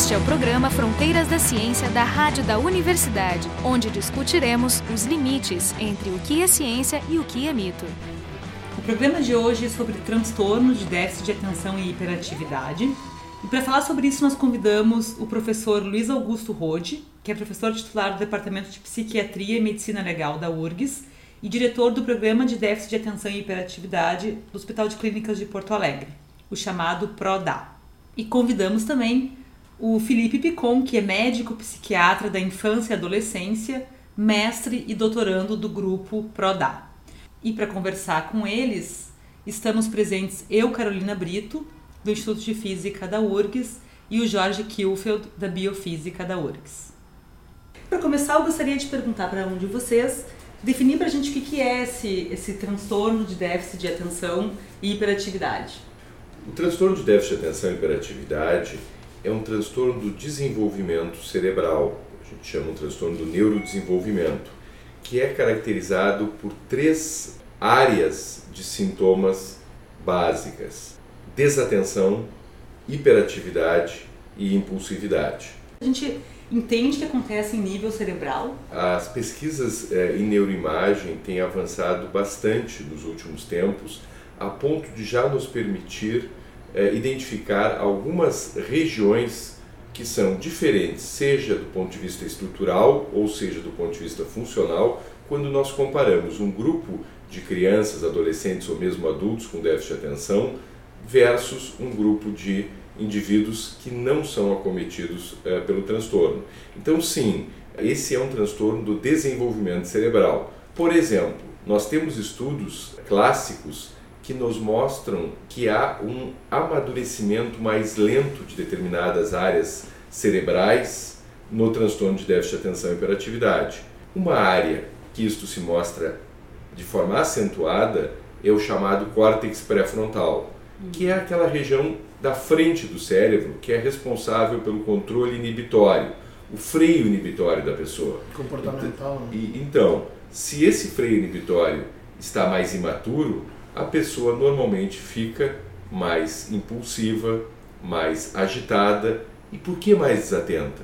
Este é o programa Fronteiras da Ciência da Rádio da Universidade, onde discutiremos os limites entre o que é ciência e o que é mito. O programa de hoje é sobre transtorno de déficit de atenção e hiperatividade. E para falar sobre isso, nós convidamos o professor Luiz Augusto Rode, que é professor titular do Departamento de Psiquiatria e Medicina Legal da URGS e diretor do Programa de Déficit de Atenção e Hiperatividade do Hospital de Clínicas de Porto Alegre, o chamado PRODA. E convidamos também o Felipe Picon, que é médico psiquiatra da infância e adolescência, mestre e doutorando do grupo PRODA. E para conversar com eles, estamos presentes eu, Carolina Brito, do Instituto de Física da URGS, e o Jorge Kielfeld, da Biofísica da URGS. Para começar, eu gostaria de perguntar para um de vocês, definir para a gente o que, que é esse, esse transtorno de déficit de atenção e hiperatividade. O transtorno de déficit de atenção e hiperatividade é um transtorno do desenvolvimento cerebral, a gente chama um transtorno do neurodesenvolvimento, que é caracterizado por três áreas de sintomas básicas: desatenção, hiperatividade e impulsividade. A gente entende que acontece em nível cerebral? As pesquisas eh, em neuroimagem têm avançado bastante nos últimos tempos, a ponto de já nos permitir é, identificar algumas regiões que são diferentes, seja do ponto de vista estrutural ou seja do ponto de vista funcional, quando nós comparamos um grupo de crianças, adolescentes ou mesmo adultos com déficit de atenção versus um grupo de indivíduos que não são acometidos é, pelo transtorno. Então, sim, esse é um transtorno do desenvolvimento cerebral. Por exemplo, nós temos estudos clássicos que nos mostram que há um amadurecimento mais lento de determinadas áreas cerebrais no transtorno de déficit de atenção e hiperatividade. Uma área que isto se mostra de forma acentuada é o chamado córtex pré-frontal, que é aquela região da frente do cérebro que é responsável pelo controle inibitório, o freio inibitório da pessoa. Comportamental. Então, e, então se esse freio inibitório está mais imaturo, a pessoa normalmente fica mais impulsiva, mais agitada. E por que mais desatenta?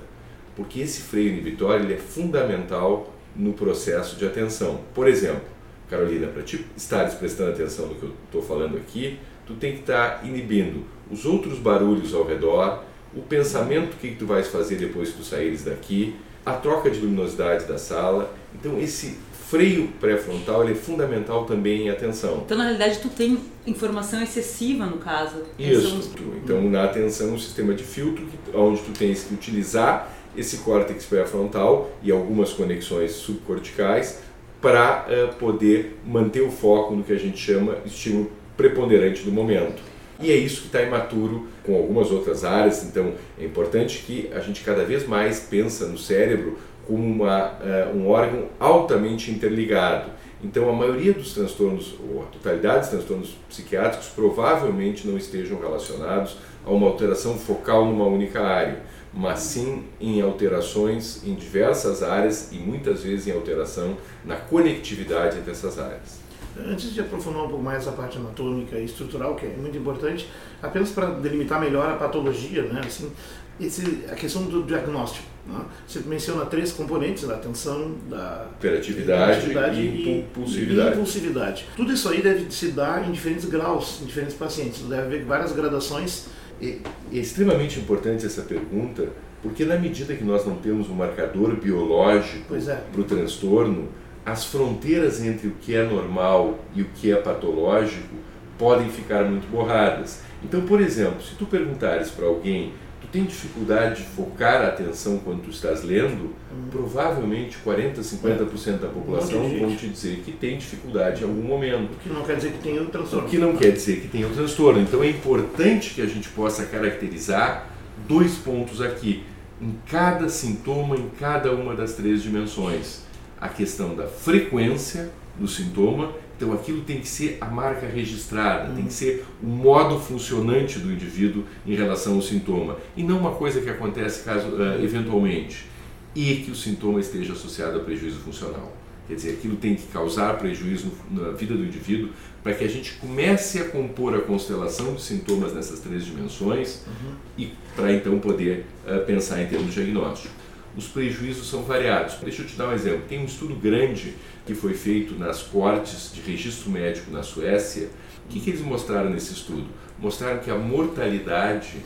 Porque esse freio inibitório ele é fundamental no processo de atenção. Por exemplo, Carolina, para te estares prestando atenção no que eu estou falando aqui, tu tem que estar tá inibindo os outros barulhos ao redor, o pensamento que tu vais fazer depois que tu saíres daqui, a troca de luminosidade da sala. Então esse freio pré-frontal é fundamental também em atenção. Então, na realidade, tu tem informação excessiva no caso. Isso. Os... Então, na atenção, um sistema de filtro onde tu tens que utilizar esse córtex pré-frontal e algumas conexões subcorticais para uh, poder manter o foco no que a gente chama estímulo preponderante do momento. E é isso que está imaturo com algumas outras áreas, então é importante que a gente cada vez mais pensa no cérebro como uma, uh, um órgão altamente interligado. Então, a maioria dos transtornos, ou a totalidade dos transtornos psiquiátricos, provavelmente não estejam relacionados a uma alteração focal numa única área, mas sim em alterações em diversas áreas e muitas vezes em alteração na conectividade entre essas áreas. Antes de aprofundar um pouco mais a parte anatômica e estrutural, que é muito importante, apenas para delimitar melhor a patologia, né? Assim, esse, a questão do diagnóstico. Né? Você menciona três componentes, a atenção, da hiperatividade, e, impulsividade. e impulsividade. Tudo isso aí deve se dar em diferentes graus, em diferentes pacientes. Deve haver várias gradações. E, é extremamente importante essa pergunta, porque na medida que nós não temos um marcador biológico é. para o transtorno, as fronteiras entre o que é normal e o que é patológico podem ficar muito borradas. Então, por exemplo, se tu perguntares para alguém tu tem dificuldade de focar a atenção quando tu estás lendo, hum. provavelmente 40, 50% da população um vão te dizer que tem dificuldade em algum momento. O que não quer dizer que tem o transtorno. O que não quer dizer que tem o transtorno. Então é importante que a gente possa caracterizar dois pontos aqui, em cada sintoma, em cada uma das três dimensões. A questão da frequência do sintoma então aquilo tem que ser a marca registrada, tem que ser o modo funcionante do indivíduo em relação ao sintoma e não uma coisa que acontece caso uh, eventualmente e que o sintoma esteja associado a prejuízo funcional. quer dizer, aquilo tem que causar prejuízo na vida do indivíduo, para que a gente comece a compor a constelação de sintomas nessas três dimensões uhum. e para então poder uh, pensar em termos de diagnóstico. Os prejuízos são variados. Deixa eu te dar um exemplo. Tem um estudo grande que foi feito nas cortes de registro médico na Suécia. O que, que eles mostraram nesse estudo? Mostraram que a mortalidade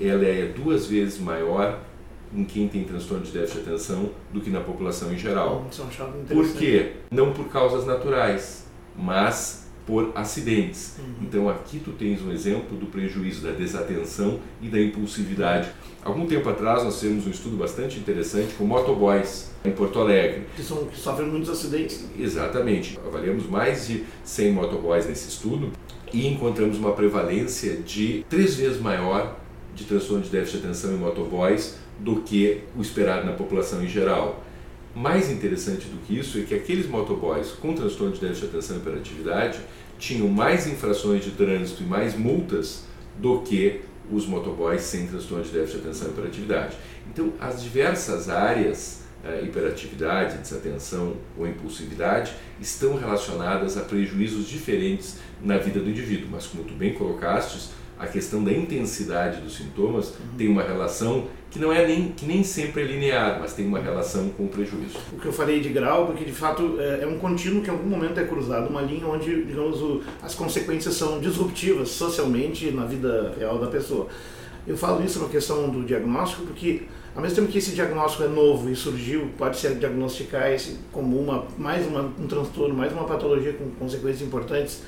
ela é duas vezes maior em quem tem transtorno de déficit de atenção do que na população em geral. Por quê? Não por causas naturais, mas por acidentes. Uhum. Então aqui tu tens um exemplo do prejuízo da desatenção e da impulsividade. Algum tempo atrás nós fizemos um estudo bastante interessante com motoboys em Porto Alegre. Que, são, que sofrem muitos acidentes. Exatamente. Avaliamos mais de 100 motoboys nesse estudo e encontramos uma prevalência de três vezes maior de transtorno de déficit de atenção em motoboys do que o esperado na população em geral. Mais interessante do que isso é que aqueles motoboys com transtorno de déficit de atenção e hiperatividade tinham mais infrações de trânsito e mais multas do que os motoboys sem transtorno de déficit de atenção e hiperatividade. Então, as diversas áreas, eh, hiperatividade, desatenção ou impulsividade, estão relacionadas a prejuízos diferentes na vida do indivíduo. Mas, como tu bem colocastes, a questão da intensidade dos sintomas uhum. tem uma relação que não é nem que nem sempre é linear, mas tem uma relação com o prejuízo. O que eu falei de grau, porque de fato é, é um contínuo que em algum momento é cruzado, uma linha onde, digamos, o, as consequências são disruptivas socialmente na vida real da pessoa. Eu falo isso na questão do diagnóstico porque ao mesmo tempo que esse diagnóstico é novo e surgiu, pode ser diagnosticar esse como uma mais uma, um transtorno, mais uma patologia com consequências importantes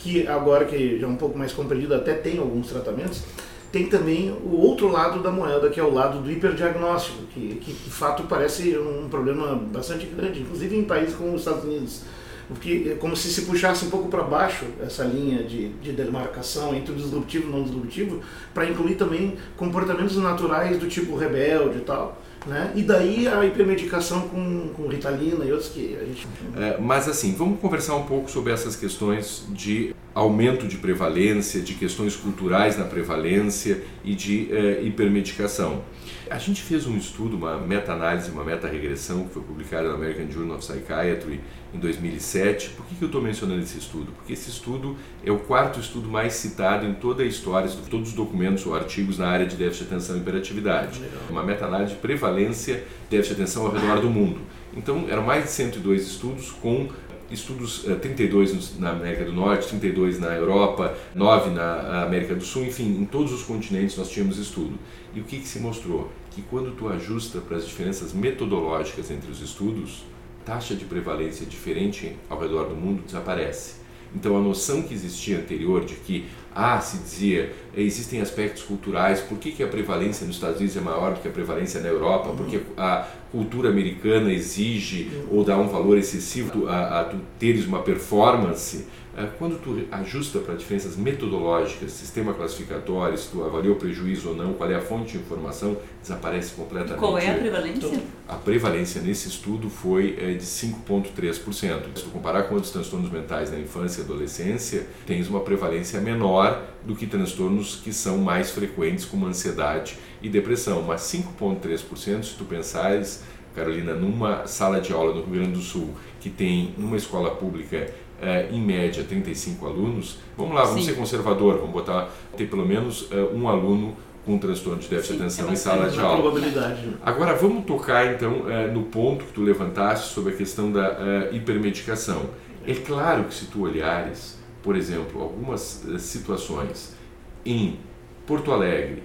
que agora que já é um pouco mais compreendido até tem alguns tratamentos, tem também o outro lado da moeda, que é o lado do hiperdiagnóstico, que, que de fato parece um problema bastante grande, inclusive em países como os Estados Unidos. Porque é como se se puxasse um pouco para baixo essa linha de, de demarcação entre o disruptivo e o não disruptivo, para incluir também comportamentos naturais do tipo rebelde e tal. Né? E daí a hipermedicação com, com Ritalina e outros que a gente. É, mas assim, vamos conversar um pouco sobre essas questões de aumento de prevalência, de questões culturais na prevalência e de é, hipermedicação. A gente fez um estudo, uma meta-análise, uma meta-regressão que foi publicada no American Journal of Psychiatry em 2007. Por que, que eu estou mencionando esse estudo? Porque esse estudo é o quarto estudo mais citado em toda a história, de todos os documentos ou artigos na área de déficit de atenção e hiperatividade. Uma meta-análise de prevalência de déficit de atenção ao redor do mundo. Então, eram mais de 102 estudos com estudos 32 eh, na América do Norte, 32 na Europa, 9 na América do Sul, enfim, em todos os continentes nós tínhamos estudo. E o que, que se mostrou? Que quando tu ajusta para as diferenças metodológicas entre os estudos, taxa de prevalência diferente ao redor do mundo desaparece. Então a noção que existia anterior de que ah, se dizia, existem aspectos culturais, por que, que a prevalência nos Estados Unidos é maior do que a prevalência na Europa? Porque a cultura americana exige ou dá um valor excessivo a, a tu teres uma performance quando tu ajusta para diferenças metodológicas, sistema classificatório, se tu avaliou prejuízo ou não, qual é a fonte de informação, desaparece completamente. E qual é a prevalência? A prevalência nesse estudo foi é, de 5,3%. Se tu comparar com outros transtornos mentais na infância e adolescência, tens uma prevalência menor do que transtornos que são mais frequentes, como ansiedade e depressão. Mas 5,3%, se tu pensares, Carolina, numa sala de aula no Rio Grande do Sul, que tem numa escola pública é, em média 35 alunos, vamos lá, vamos Sim. ser conservador, vamos botar ter pelo menos é, um aluno com transtorno de déficit de atenção é em sala de aula. Agora vamos tocar então é, no ponto que tu levantaste sobre a questão da é, hipermedicação. É claro que se tu olhares, por exemplo, algumas situações em Porto Alegre,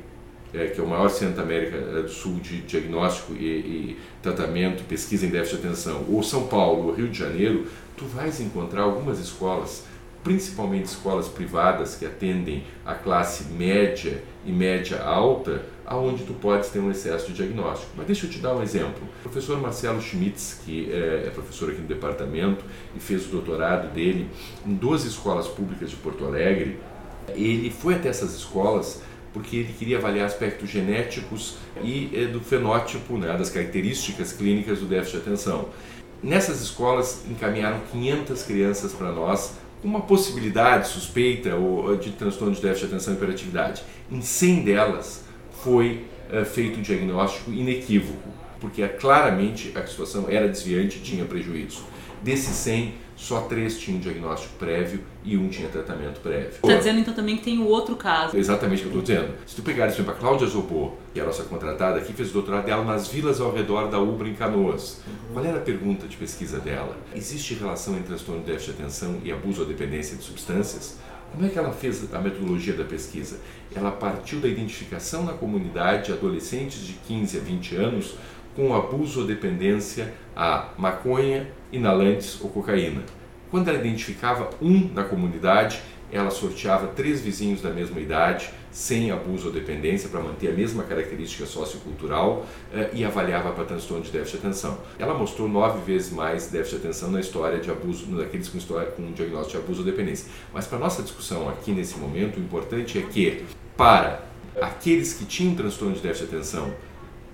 é, que é o maior centro da América do Sul de diagnóstico e, e tratamento, pesquisa em déficit de atenção, ou São Paulo, ou Rio de Janeiro, tu vais encontrar algumas escolas, principalmente escolas privadas que atendem a classe média e média alta, aonde tu podes ter um excesso de diagnóstico. Mas deixa eu te dar um exemplo. O professor Marcelo Schmitz, que é, é professor aqui no departamento e fez o doutorado dele em 12 escolas públicas de Porto Alegre, ele foi até essas escolas porque ele queria avaliar aspectos genéticos e é, do fenótipo, né, das características clínicas do déficit de atenção. Nessas escolas encaminharam 500 crianças para nós com uma possibilidade suspeita ou de transtorno de déficit de atenção e hiperatividade. Em 100 delas foi uh, feito um diagnóstico inequívoco, porque claramente a situação era desviante e tinha prejuízo. Desses 100, só três tinham diagnóstico prévio e um tinha tratamento prévio. Está dizendo então também que tem o outro caso. Exatamente o que eu estou dizendo. Se tu pegares, por exemplo, a Cláudia Zobô, que é a nossa contratada aqui, fez o doutorado dela nas vilas ao redor da Ubra, em Canoas. Uhum. Qual era a pergunta de pesquisa dela? Existe relação entre transtorno de déficit de atenção e abuso ou dependência de substâncias? Como é que ela fez a metodologia da pesquisa? Ela partiu da identificação na comunidade de adolescentes de 15 a 20 anos com abuso ou dependência a maconha, inalantes ou cocaína. Quando ela identificava um na comunidade, ela sorteava três vizinhos da mesma idade, sem abuso ou dependência, para manter a mesma característica sociocultural eh, e avaliava para transtorno de déficit de atenção. Ela mostrou nove vezes mais déficit de atenção na história de abuso, naqueles com, história, com diagnóstico de abuso ou dependência. Mas para nossa discussão aqui nesse momento, o importante é que, para aqueles que tinham transtorno de déficit de atenção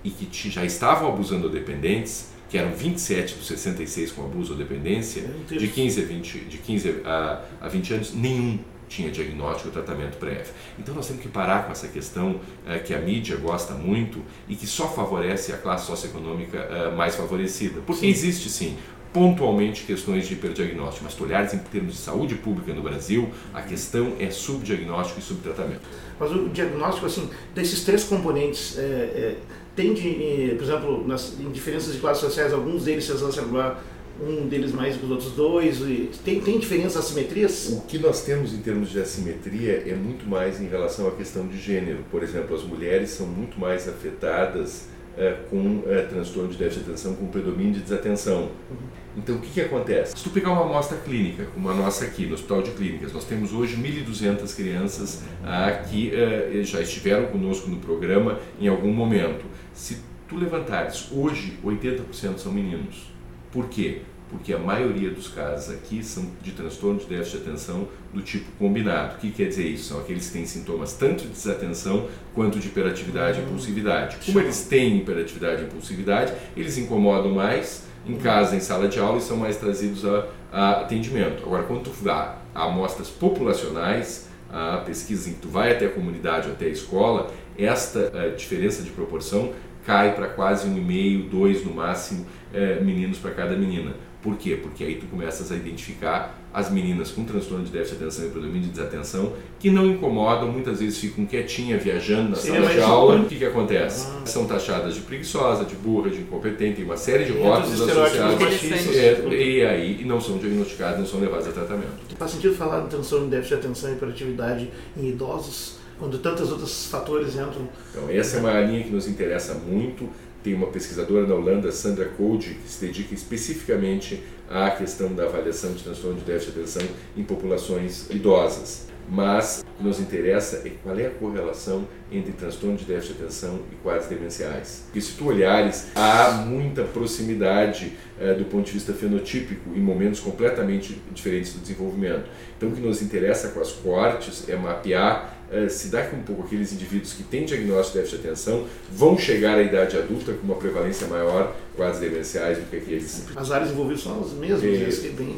e que já estavam abusando ou dependentes, que eram 27 dos 66 com abuso ou dependência, de 15 a 20, de 15 a, a 20 anos, nenhum tinha diagnóstico ou tratamento prévio. Então nós temos que parar com essa questão é, que a mídia gosta muito e que só favorece a classe socioeconômica é, mais favorecida. Porque sim. existe sim pontualmente questões de hiperdiagnóstico, mas se olhares em termos de saúde pública no Brasil, a questão é subdiagnóstico e subtratamento. Mas o diagnóstico, assim, desses três componentes, é, tem, de, por exemplo, nas, em diferenças de classes sociais, alguns deles se exacerbar um deles mais que os outros dois? Tem, tem diferenças, assimetrias? O que nós temos em termos de assimetria é muito mais em relação à questão de gênero. Por exemplo, as mulheres são muito mais afetadas é, com é, transtorno de déficit de atenção, com predomínio de desatenção. Uhum. Então, o que, que acontece? Se tu pegar uma amostra clínica, como a nossa aqui, no Hospital de Clínicas, nós temos hoje 1.200 crianças ah, que ah, já estiveram conosco no programa em algum momento. Se tu levantares, hoje 80% são meninos. Por quê? Porque a maioria dos casos aqui são de transtorno de déficit de atenção do tipo combinado. O que quer dizer isso? São aqueles que têm sintomas tanto de desatenção quanto de hiperatividade e impulsividade. Como eles têm hiperatividade e impulsividade, eles incomodam mais em casa, em sala de aula e são mais trazidos a, a atendimento. Agora, quando tu dá amostras populacionais, a pesquisa em que tu vai até a comunidade, até a escola, esta a diferença de proporção cai para quase um e meio, dois no máximo é, meninos para cada menina. Por quê? Porque aí tu começas a identificar as meninas com transtorno de déficit de atenção e predomínio de desatenção que não incomodam, muitas vezes ficam quietinhas viajando na Sim, sala de aula. O que, que acontece? Ah. São taxadas de preguiçosa, de burra, de incompetente, tem uma série de rótulos associados. É, e aí e não são diagnosticados, não são levados a tratamento. Faz sentido falar de transtorno de déficit de atenção e hiperatividade em idosos? Quando tantos outros fatores entram. Então, essa é uma linha que nos interessa muito. Tem uma pesquisadora na Holanda, Sandra Code, que se dedica especificamente à questão da avaliação de transtorno de déficit de atenção em populações idosas. Mas o que nos interessa é qual é a correlação entre transtorno de déficit de atenção e quadros demenciais. Porque se tu olhares, há muita proximidade eh, do ponto de vista fenotípico em momentos completamente diferentes do desenvolvimento. Então o que nos interessa com as cortes é mapear eh, se dá que um pouco aqueles indivíduos que têm diagnóstico de déficit de atenção vão chegar à idade adulta com uma prevalência maior quadros demenciais do que aqueles. As áreas envolvidas são as mesmas, é, é bem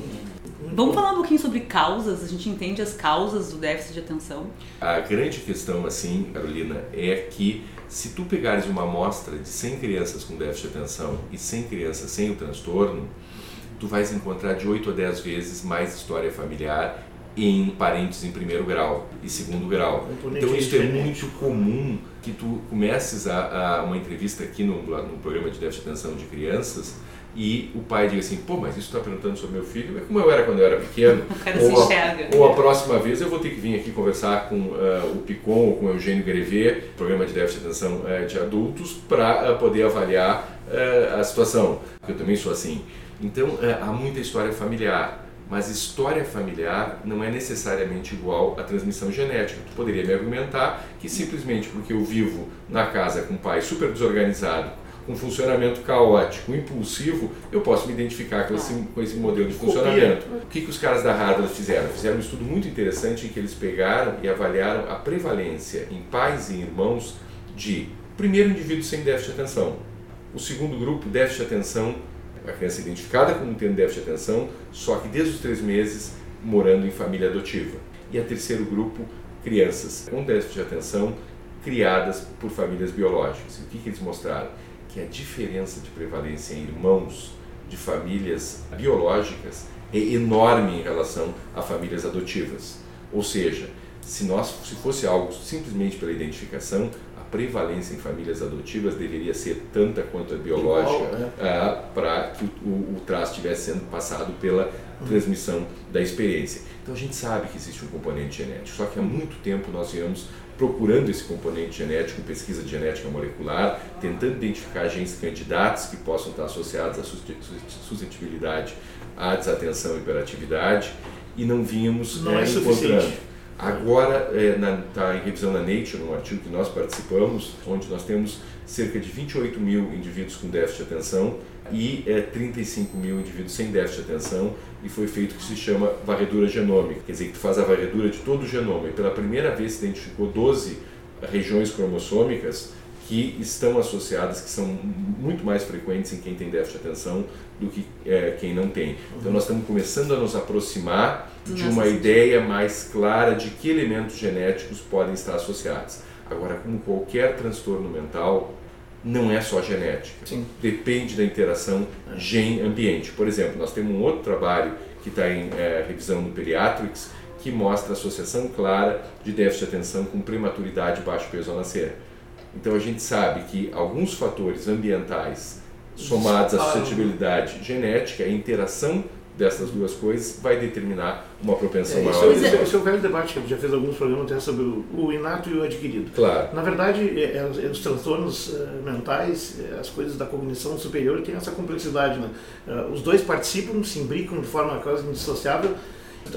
Vamos falar um pouquinho sobre causas, a gente entende as causas do déficit de atenção? A grande questão, assim, Carolina, é que se tu pegares uma amostra de 100 crianças com déficit de atenção e 100 crianças sem o transtorno, tu vais encontrar de 8 a 10 vezes mais história familiar em parentes em primeiro grau e segundo grau. Então isso é muito comum que tu comeces a, a uma entrevista aqui no, no programa de déficit de atenção de crianças e o pai diga assim, pô, mas isso está perguntando sobre meu filho, é como eu era quando eu era pequeno. O cara ou, se enxerga. A, ou a próxima vez eu vou ter que vir aqui conversar com uh, o Picon ou com o Eugênio Grevet, programa de déficit de atenção uh, de adultos, para uh, poder avaliar a situação. Eu também sou assim. Então, há muita história familiar, mas história familiar não é necessariamente igual à transmissão genética. Tu poderia me argumentar que simplesmente porque eu vivo na casa com um pai super desorganizado, com funcionamento caótico, impulsivo, eu posso me identificar com esse, com esse modelo de funcionamento. O que, que os caras da Harvard fizeram? Fizeram um estudo muito interessante em que eles pegaram e avaliaram a prevalência em pais e irmãos de, primeiro, indivíduo sem déficit de atenção. O segundo grupo, déficit de atenção, a criança identificada como tendo déficit de atenção, só que desde os três meses morando em família adotiva. E a terceiro grupo, crianças com déficit de atenção criadas por famílias biológicas. E o que, que eles mostraram? Que a diferença de prevalência em irmãos de famílias biológicas é enorme em relação a famílias adotivas. Ou seja, se nós se fosse algo simplesmente pela identificação, a prevalência em famílias adotivas deveria ser tanta quanto a biológica né? ah, para que o, o, o traço estivesse sendo passado pela transmissão da experiência. Então a gente sabe que existe um componente genético, só que há muito tempo nós viemos procurando esse componente genético pesquisa de genética molecular, tentando identificar genes candidatos que possam estar associados à suscetibilidade à desatenção e hiperatividade e não vínhamos Não é eh, suficiente. encontrando. Agora está em revisão na Nature, um artigo que nós participamos, onde nós temos cerca de 28 mil indivíduos com déficit de atenção e é, 35 mil indivíduos sem déficit de atenção e foi feito o que se chama varredura genômica, quer dizer que tu faz a varredura de todo o genoma e pela primeira vez se identificou 12 regiões cromossômicas que estão associadas, que são muito mais frequentes em quem tem déficit de atenção do que é, quem não tem. Então nós estamos começando a nos aproximar de uma ideia mais clara de que elementos genéticos podem estar associados. Agora, como qualquer transtorno mental, não é só genética. Sim. Depende da interação gene-ambiente. Por exemplo, nós temos um outro trabalho que está em é, revisão no Pediatrics que mostra a associação clara de déficit de atenção com prematuridade e baixo peso ao nascer. Então a gente sabe que alguns fatores ambientais somados à Disparam. suscetibilidade genética, a interação dessas duas coisas vai determinar uma propensão É, maior. é, a esse, desenvolver. esse é o velho debate que a gente já fez alguns programas até sobre o, inato e o adquirido. Claro. Na verdade, é, é, os- é, os transtornos eh, mentais, eh, as coisas da cognição superior têm essa complexidade. Né? Eh, os dois participam, se imbricam de forma quase indissociável.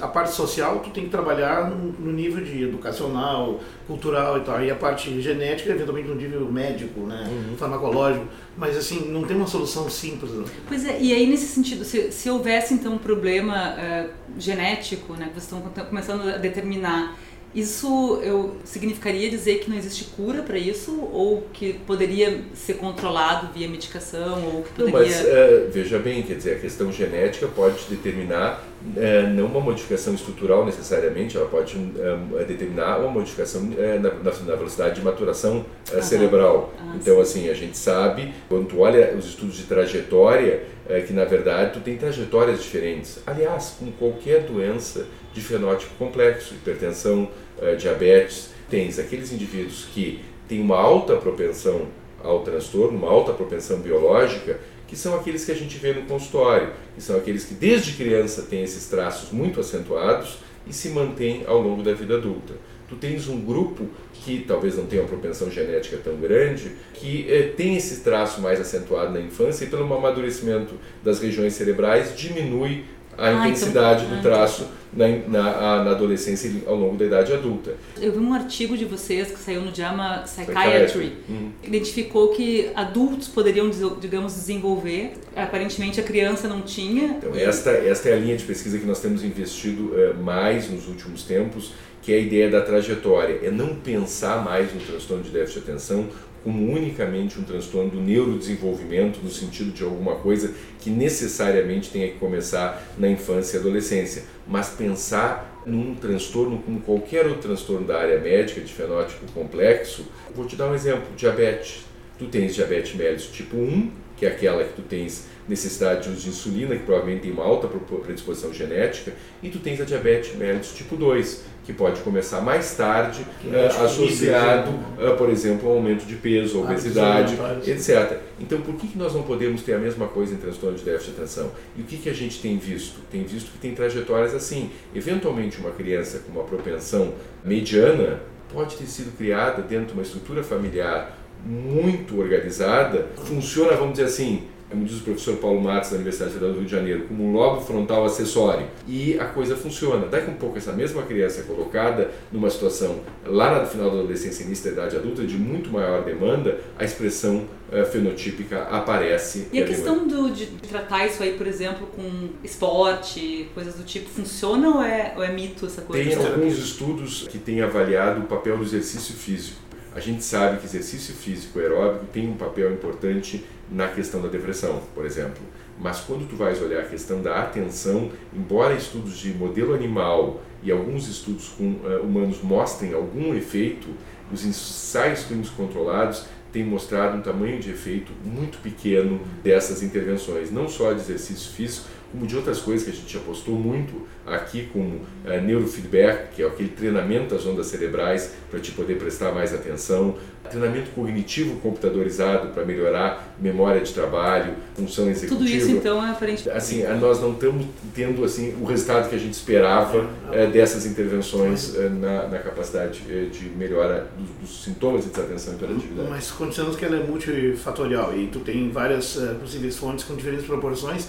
A parte social, tu tem que trabalhar no, nível de educacional, cultural e tal. E a parte genética, eventualmente no nível médico, né? farmacológico. Mas assim, não tem uma solução simples. Né? Pois é, e aí nesse sentido, se, se houvesse então um problema eh, genético, né, que vocês estão começando a determinar, isso eu, significaria dizer que não existe cura para isso? Ou que poderia ser controlado via medicação? Ou que Não, poderia... mas eh, veja bem, quer dizer, a questão genética pode determinar eh, não uma modificação estrutural necessariamente, ela pode eh, determinar uma modificação na, na- velocidade de maturação cerebral. Ah, então, assim, a gente sabe, quando tu olha os estudos de trajetória, que na verdade tu tem trajetórias diferentes. Aliás, com qualquer doença de fenótipo complexo, hipertensão, eh, diabetes, tens aqueles indivíduos que têm uma alta propensão ao transtorno, uma alta propensão biológica, que são aqueles que a gente vê no consultório, que são aqueles que desde criança têm esses traços muito acentuados e se mantêm ao longo da vida adulta. Tu tens um grupo que talvez não tenha uma propensão genética tão grande, que eh, tem esse traço mais acentuado na infância e pelo amadurecimento das regiões cerebrais diminui a Ah, intensidade do traço na, na, na adolescência e ao longo da idade adulta. Eu vi um artigo de vocês que saiu no JAMA Psychiatry. Uhum. Identificou que adultos poderiam, digamos, desenvolver. Aparentemente a criança não tinha. Então, esta, esta é a linha de pesquisa que nós temos investido eh, mais nos últimos tempos, que é a ideia da trajetória. É não pensar mais no transtorno de déficit de atenção como unicamente um transtorno do neurodesenvolvimento, no sentido de alguma coisa que necessariamente tenha que começar na infância e adolescência, mas pensar num transtorno como qualquer outro transtorno da área médica, de fenótipo complexo. Vou te dar um exemplo: diabetes. Tu tens diabetes mellitus tipo 1, que é aquela que tu tens necessidade de uso de insulina, que provavelmente tem uma alta predisposição genética, e tu tens a diabetes mellitus tipo 2, que pode começar mais tarde, tipo associado, eh, por exemplo, ao aumento de peso, Hábitos obesidade, etc. Então, por que, que nós não podemos ter a mesma coisa em transtorno de déficit de atenção? E o que, que a gente tem visto? Tem visto que tem trajetórias assim. Eventualmente, uma criança com uma propensão mediana pode ter sido criada dentro de uma estrutura familiar muito organizada, funciona, vamos dizer assim, como diz o professor Paulo Matos da Universidade Federal do Rio de Janeiro, como um lobo frontal acessório. E a coisa funciona. Daqui a um pouco, essa mesma criança é colocada numa situação lá no final da adolescência início da idade adulta de muito maior demanda, a expressão eh, fenotípica aparece. E a questão do, de tratar isso aí, por exemplo, com esporte, coisas do tipo, funciona ou é, ou é mito essa coisa? Tem alguns estudos que têm avaliado o papel do exercício físico. A gente sabe que exercício físico aeróbico tem um papel importante na questão da depressão, por exemplo. Mas quando tu vais olhar a questão da atenção, embora estudos de modelo animal e alguns estudos com eh, humanos mostrem algum efeito, os ensaios clínicos controlados tem mostrado um tamanho de efeito muito pequeno dessas intervenções, não só de exercício físico, como de outras coisas que a gente apostou muito aqui, como uh, neurofeedback, que é aquele treinamento das ondas cerebrais para te poder prestar mais atenção, treinamento cognitivo computadorizado para melhorar memória de trabalho, função executiva. Tudo isso então é aparentemente. Assim, nós não estamos tendo assim o resultado que a gente esperava é, dessas intervenções é, na, na, capacidade é, de melhora dos, dos, sintomas de desatenção e hiperatividade. Mas considerando que ela é multifatorial e tu tem várias possíveis fontes com diferentes proporções,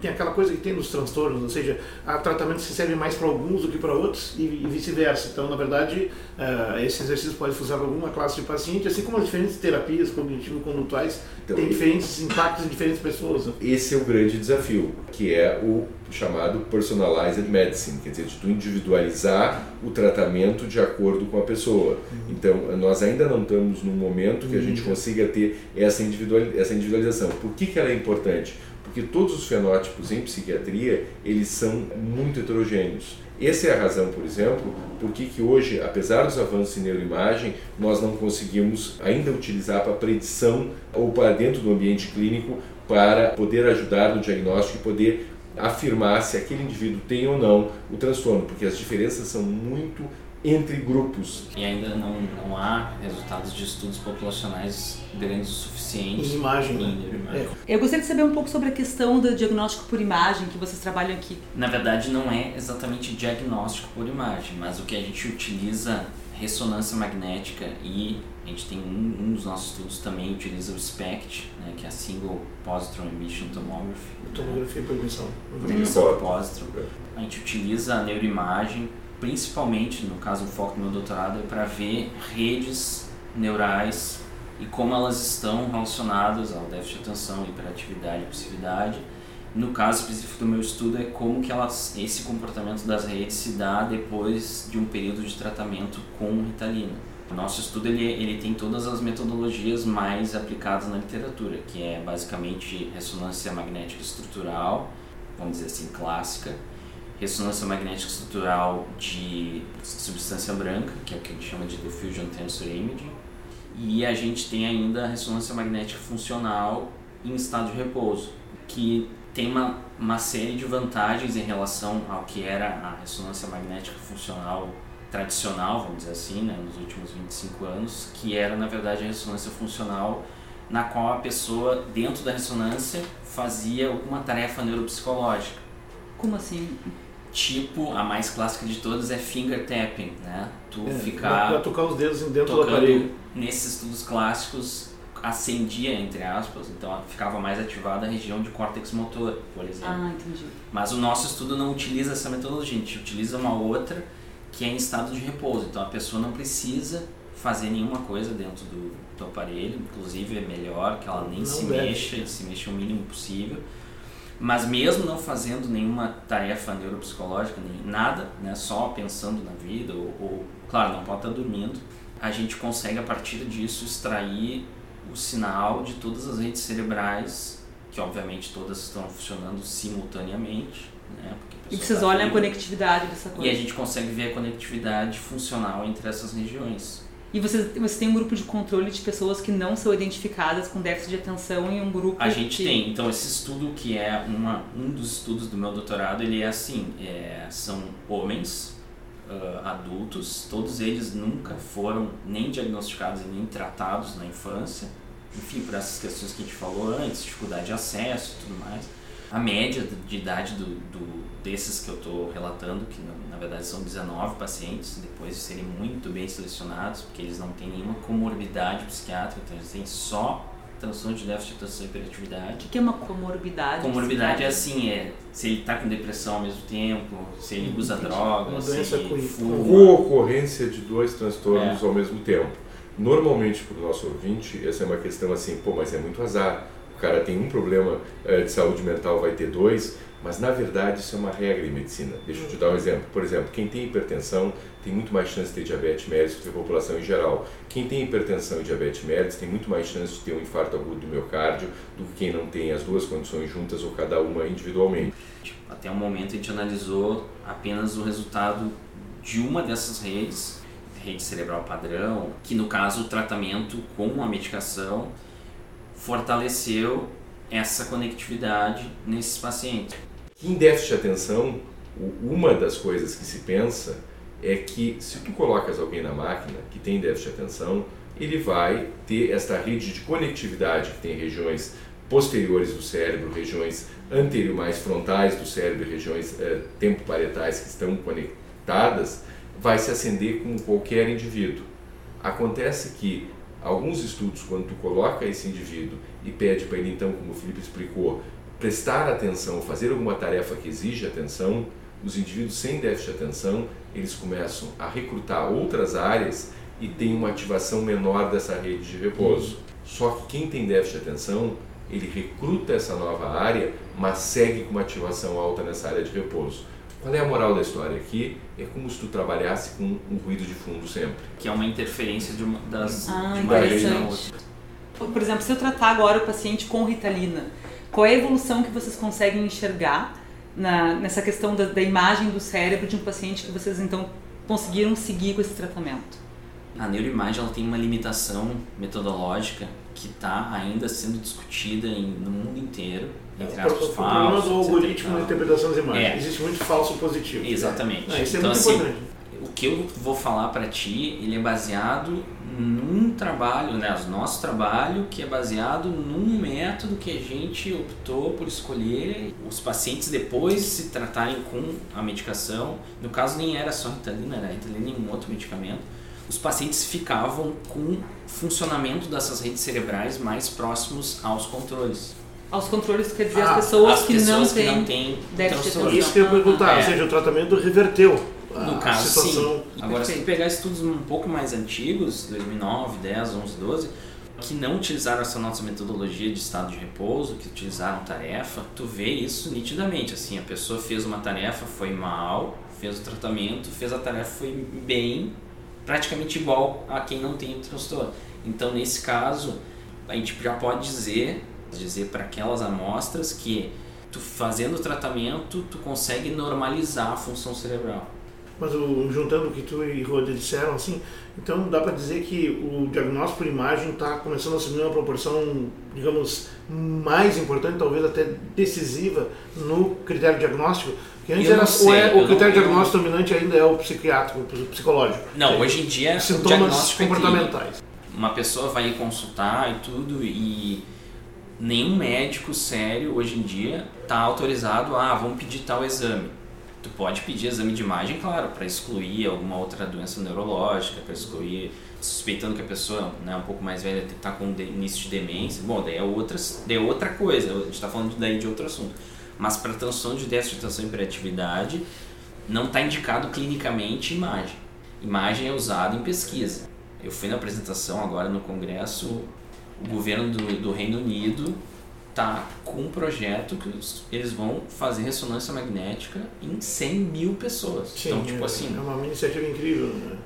tem aquela coisa que tem nos transtornos, ou seja, há tratamentos que servem mais para alguns do que para outros e, e vice-versa. Então, na verdade, uh, esse exercício pode funcionar para alguma classe de paciente, assim como as diferentes terapias cognitivo-condutuais então, têm diferentes impactos em diferentes pessoas. Né? Esse é o grande desafio, que é o chamado personalized medicine, quer dizer, de tu individualizar o tratamento de acordo com a pessoa. Uhum. Então, nós ainda não estamos num momento que a gente uhum. consiga ter essa, individualização. Por que, que ela é importante? Porque todos os fenótipos em psiquiatria eles são muito heterogêneos. Essa é a razão, por exemplo, por que hoje, apesar dos avanços em neuroimagem, nós não conseguimos ainda utilizar para predição ou para dentro do ambiente clínico para poder ajudar no diagnóstico e poder afirmar se aquele indivíduo tem ou não o transtorno, porque as diferenças são muito entre grupos. E ainda não, não há resultados de estudos populacionais grandes o suficiente em imagem. Em né? é. Eu gostaria de saber um pouco sobre a questão do diagnóstico por imagem que vocês trabalham aqui. Na verdade, não é exatamente diagnóstico por imagem, mas o que a gente utiliza ressonância magnética e a gente tem um, um dos nossos estudos também utiliza o SPECT, né, que é a Single Positron Emission Tomography. Tomografia por emissão. Emissão positron. A gente utiliza a neuroimagem principalmente, no caso o foco do meu doutorado, é para ver redes neurais e como elas estão relacionadas ao déficit de atenção, hiperatividade e impulsividade. No caso específico do meu estudo é como que elas, esse comportamento das redes se dá depois de um período de tratamento com Ritalina. O nosso estudo ele, ele tem todas as metodologias mais aplicadas na literatura, que é basicamente ressonância magnética estrutural, vamos dizer assim, clássica, ressonância magnética estrutural de substância branca, que é o que a gente chama de diffusion tensor imaging, e a gente tem ainda a ressonância magnética funcional em estado de repouso, que tem uma, uma série de vantagens em relação ao que era a ressonância magnética funcional tradicional, vamos dizer assim, né, nos últimos 25 anos, que era na verdade a ressonância funcional na qual a pessoa dentro da ressonância fazia alguma tarefa neuropsicológica. Como assim? Tipo, a mais clássica de todas é finger tapping, né? Tu é, ficar pra tocar os dedos dentro do aparelho. Nesses estudos clássicos acendia entre aspas, então ficava mais ativada a região de córtex motor, por exemplo. Ah, entendi. Mas o nosso estudo não utiliza essa metodologia, a gente utiliza uma outra que é em estado de repouso. Então a pessoa não precisa fazer nenhuma coisa dentro do, do aparelho, inclusive é melhor que ela nem não se deve. mexa, se mexa o mínimo possível mas mesmo não fazendo nenhuma tarefa neuropsicológica, nem nada, né, só pensando na vida, ou, ou, claro, não pode estar dormindo, a gente consegue a partir disso extrair o sinal de todas as redes cerebrais, que obviamente todas estão funcionando simultaneamente. Né, e vocês tá olham a conectividade dessa coisa. E a gente consegue ver a conectividade funcional entre essas regiões. E você, você tem um grupo de controle de pessoas que não são identificadas com déficit de atenção e um grupo A gente que... tem. Então, esse estudo, que é uma, um dos estudos do meu doutorado, ele é assim, é, são homens uh, adultos, todos eles nunca foram nem diagnosticados e nem tratados na infância, enfim, por essas questões que a gente falou antes, dificuldade de acesso e tudo mais a média de idade do, do desses que eu estou relatando, que na, na, verdade são 19 pacientes, depois de serem muito bem selecionados, porque eles não têm nenhuma comorbidade psiquiátrica, então eles têm só transtorno de déficit de atenção e hiperatividade. O que é uma comorbidade? Comorbidade é assim, é se ele está com depressão ao mesmo tempo, se ele usa drogas, se ele fuma. Co-ocorrência de dois transtornos é. ao mesmo tempo. Normalmente, para o nosso ouvinte, essa é uma questão assim, pô, mas é muito azar o cara tem um problema é, de saúde mental, vai ter dois, mas na verdade isso é uma regra em medicina. Deixa eu te dar um exemplo. Por exemplo, quem tem hipertensão tem muito mais chance de ter diabetes mellitus que a população em geral. Quem tem hipertensão e diabetes mellitus tem muito mais chance de ter um infarto agudo do miocárdio do que quem não tem as duas condições juntas ou cada uma individualmente. Até o momento a gente analisou apenas o resultado de uma dessas redes rede cerebral padrão, que no caso o tratamento com a medicação fortaleceu essa conectividade nesses pacientes. Em déficit de atenção, uma das coisas que se pensa é que se tu colocas alguém na máquina que tem déficit de atenção, ele vai ter esta rede de conectividade que tem regiões posteriores do cérebro, regiões anterior mais frontais do cérebro, regiões eh, tempo-parietais que estão conectadas, vai se acender com qualquer indivíduo. Acontece que alguns estudos, quando tu coloca esse indivíduo e pede para ele, então, como o Felipe explicou, prestar atenção, fazer alguma tarefa que exige atenção, os indivíduos sem déficit de atenção, eles começam a recrutar outras áreas e tem uma ativação menor dessa rede de repouso. Só que quem tem déficit de atenção, ele recruta essa nova área, mas segue com uma ativação alta nessa área de repouso. Qual é a moral da história aqui? É como se tu trabalhasse com um ruído de fundo sempre. Que é uma interferência de uma das ah, de uma rede na outra. Por exemplo, se eu tratar agora o paciente com ritalina, qual é a evolução que vocês conseguem enxergar na, nessa questão da, da imagem do cérebro de um paciente que vocês então conseguiram seguir com esse tratamento? A neuroimagem ela tem uma limitação metodológica que está ainda sendo discutida em, no mundo inteiro, entre aspas, falsos. O problema do algoritmo na interpretação das imagens. É. Existe muito falso positivo. Exatamente. Não, isso é então, muito assim, importante. O que eu vou falar para ti, ele é baseado num trabalho, né, o nosso trabalho, que é baseado num método que a gente optou por escolher os pacientes depois se tratarem com a medicação. No caso, nem era só Ritalina, era Ritalina e um outro medicamento. Os pacientes ficavam com funcionamento dessas redes cerebrais mais próximos aos controles. Aos controles quer dizer ah, as pessoas, as que, pessoas não que têm não têm déficit Isso que eu ia perguntar, É. ou seja, o tratamento reverteu No a caso, situação. sim. Agora, se tu Perfeito. pegar estudos um pouco mais antigos, 2009, 10, 11, 12, que não utilizaram essa nossa metodologia de estado de repouso, que utilizaram tarefa, tu vê isso nitidamente. Assim, a pessoa fez uma tarefa, foi mal, fez o tratamento, fez a tarefa, foi bem, praticamente igual a quem não tem o transtorno. Então, nesse caso, a gente já pode dizer, dizer para aquelas amostras que tu fazendo o tratamento, tu consegue normalizar a função cerebral. Mas o- juntando o que tu e Rode disseram, assim, então dá para dizer que o diagnóstico por imagem está começando a assumir uma proporção, digamos, mais importante, talvez até decisiva no critério diagnóstico. Que antes era não sei, é, o não- critério eu- diagnóstico dominante ainda é o psiquiátrico, o psicológico. Não, É, hoje em dia o sintomas é comportamentais. Uma pessoa vai consultar e tudo e nenhum médico sério hoje em dia está autorizado a ah, vamos pedir tal exame. Tu pode pedir exame de imagem, claro, para excluir alguma outra doença neurológica, para excluir, suspeitando que a pessoa né, um pouco mais velha está com início de demência. Bom, daí é, outras, daí é outra coisa, a gente está falando daí de outro assunto. Mas para transtorno de déficit de atenção e hiperatividade, não está indicado clinicamente imagem. Imagem é usada em pesquisa. Eu fui na apresentação agora no congresso, o governo do, do Reino Unido tá com um projeto que eles vão fazer ressonância magnética em 100 mil pessoas. Sim, então, tipo é- assim, É uma iniciativa incrível. Né?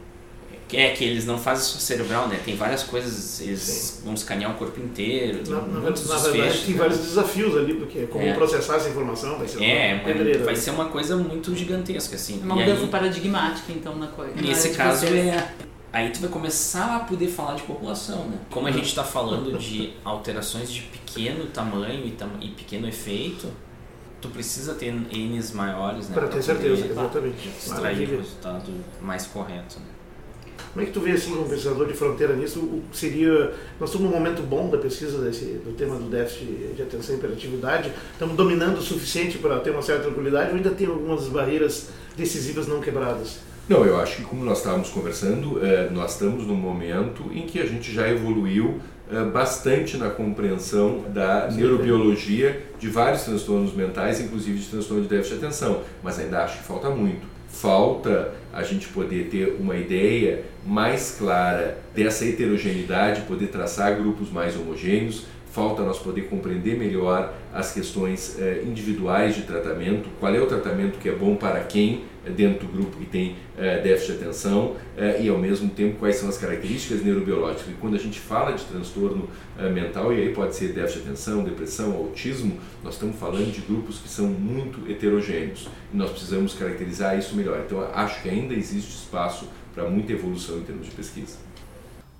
é que eles não fazem só cerebral, né? Tem várias coisas, eles Sim. vão escanear o corpo inteiro, tem Na, na, muitos na verdade, tem né? vários desafios ali, porque é como É. processar essa informação vai ser É, uma é, pedreira. vai ser uma coisa muito gigantesca, assim. É uma mudança paradigmática, então, na coisa. Nesse de caso vocês. é. Aí tu vai começar a poder falar de população, né? Como a gente está falando de alterações de pequeno tamanho e, tam- e pequeno efeito, tu precisa ter N's maiores, né? Para ter certeza, exatamente. Extrair o resultado mais correto, né? Como é que tu vê assim, um pesquisador de fronteira nisso? O que seria. Nós estamos num momento bom da pesquisa desse, do tema do déficit de atenção e hiperatividade. Estamos dominando o suficiente para ter uma certa tranquilidade ou ainda tem algumas barreiras decisivas não quebradas? Não, eu acho que como nós estávamos conversando, eh, nós estamos num momento em que a gente já evoluiu eh, bastante na compreensão da neurobiologia de vários transtornos mentais, inclusive de transtorno de déficit de atenção, mas ainda acho que falta muito. Falta a gente poder ter uma ideia mais clara dessa heterogeneidade, poder traçar grupos mais homogêneos, falta nós poder compreender melhor as questões eh, individuais de tratamento, qual é o tratamento que é bom para quem dentro do grupo que tem eh, déficit de atenção eh, e ao mesmo tempo quais são as características neurobiológicas. E quando a gente fala de transtorno eh, mental, e aí pode ser déficit de atenção, depressão, autismo, nós estamos falando de grupos que são muito heterogêneos e nós precisamos caracterizar isso melhor. Então acho que ainda existe espaço para muita evolução em termos de pesquisa.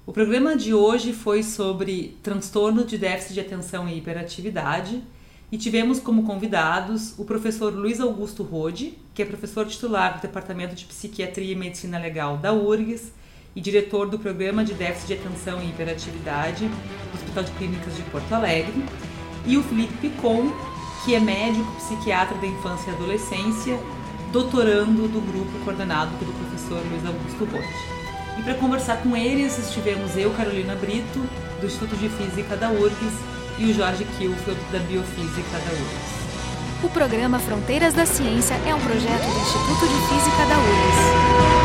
O programa de hoje foi sobre transtorno de déficit de atenção e hiperatividade e tivemos como convidados o professor Luiz Augusto Rode, que é professor titular do Departamento de Psiquiatria e Medicina Legal da URGS e diretor do Programa de Déficit de Atenção e Hiperatividade do Hospital de Clínicas de Porto Alegre, e o Felipe Picon, que é médico psiquiatra da infância e adolescência, doutorando do grupo coordenado pelo professor Luiz Augusto Rode. E para conversar com eles estivemos eu, Carolina Brito, do Instituto de Física da URGS, e o Jorge Kilfield, da Biofísica da URGS. O programa Fronteiras da Ciência é um projeto do Instituto de Física da URGS.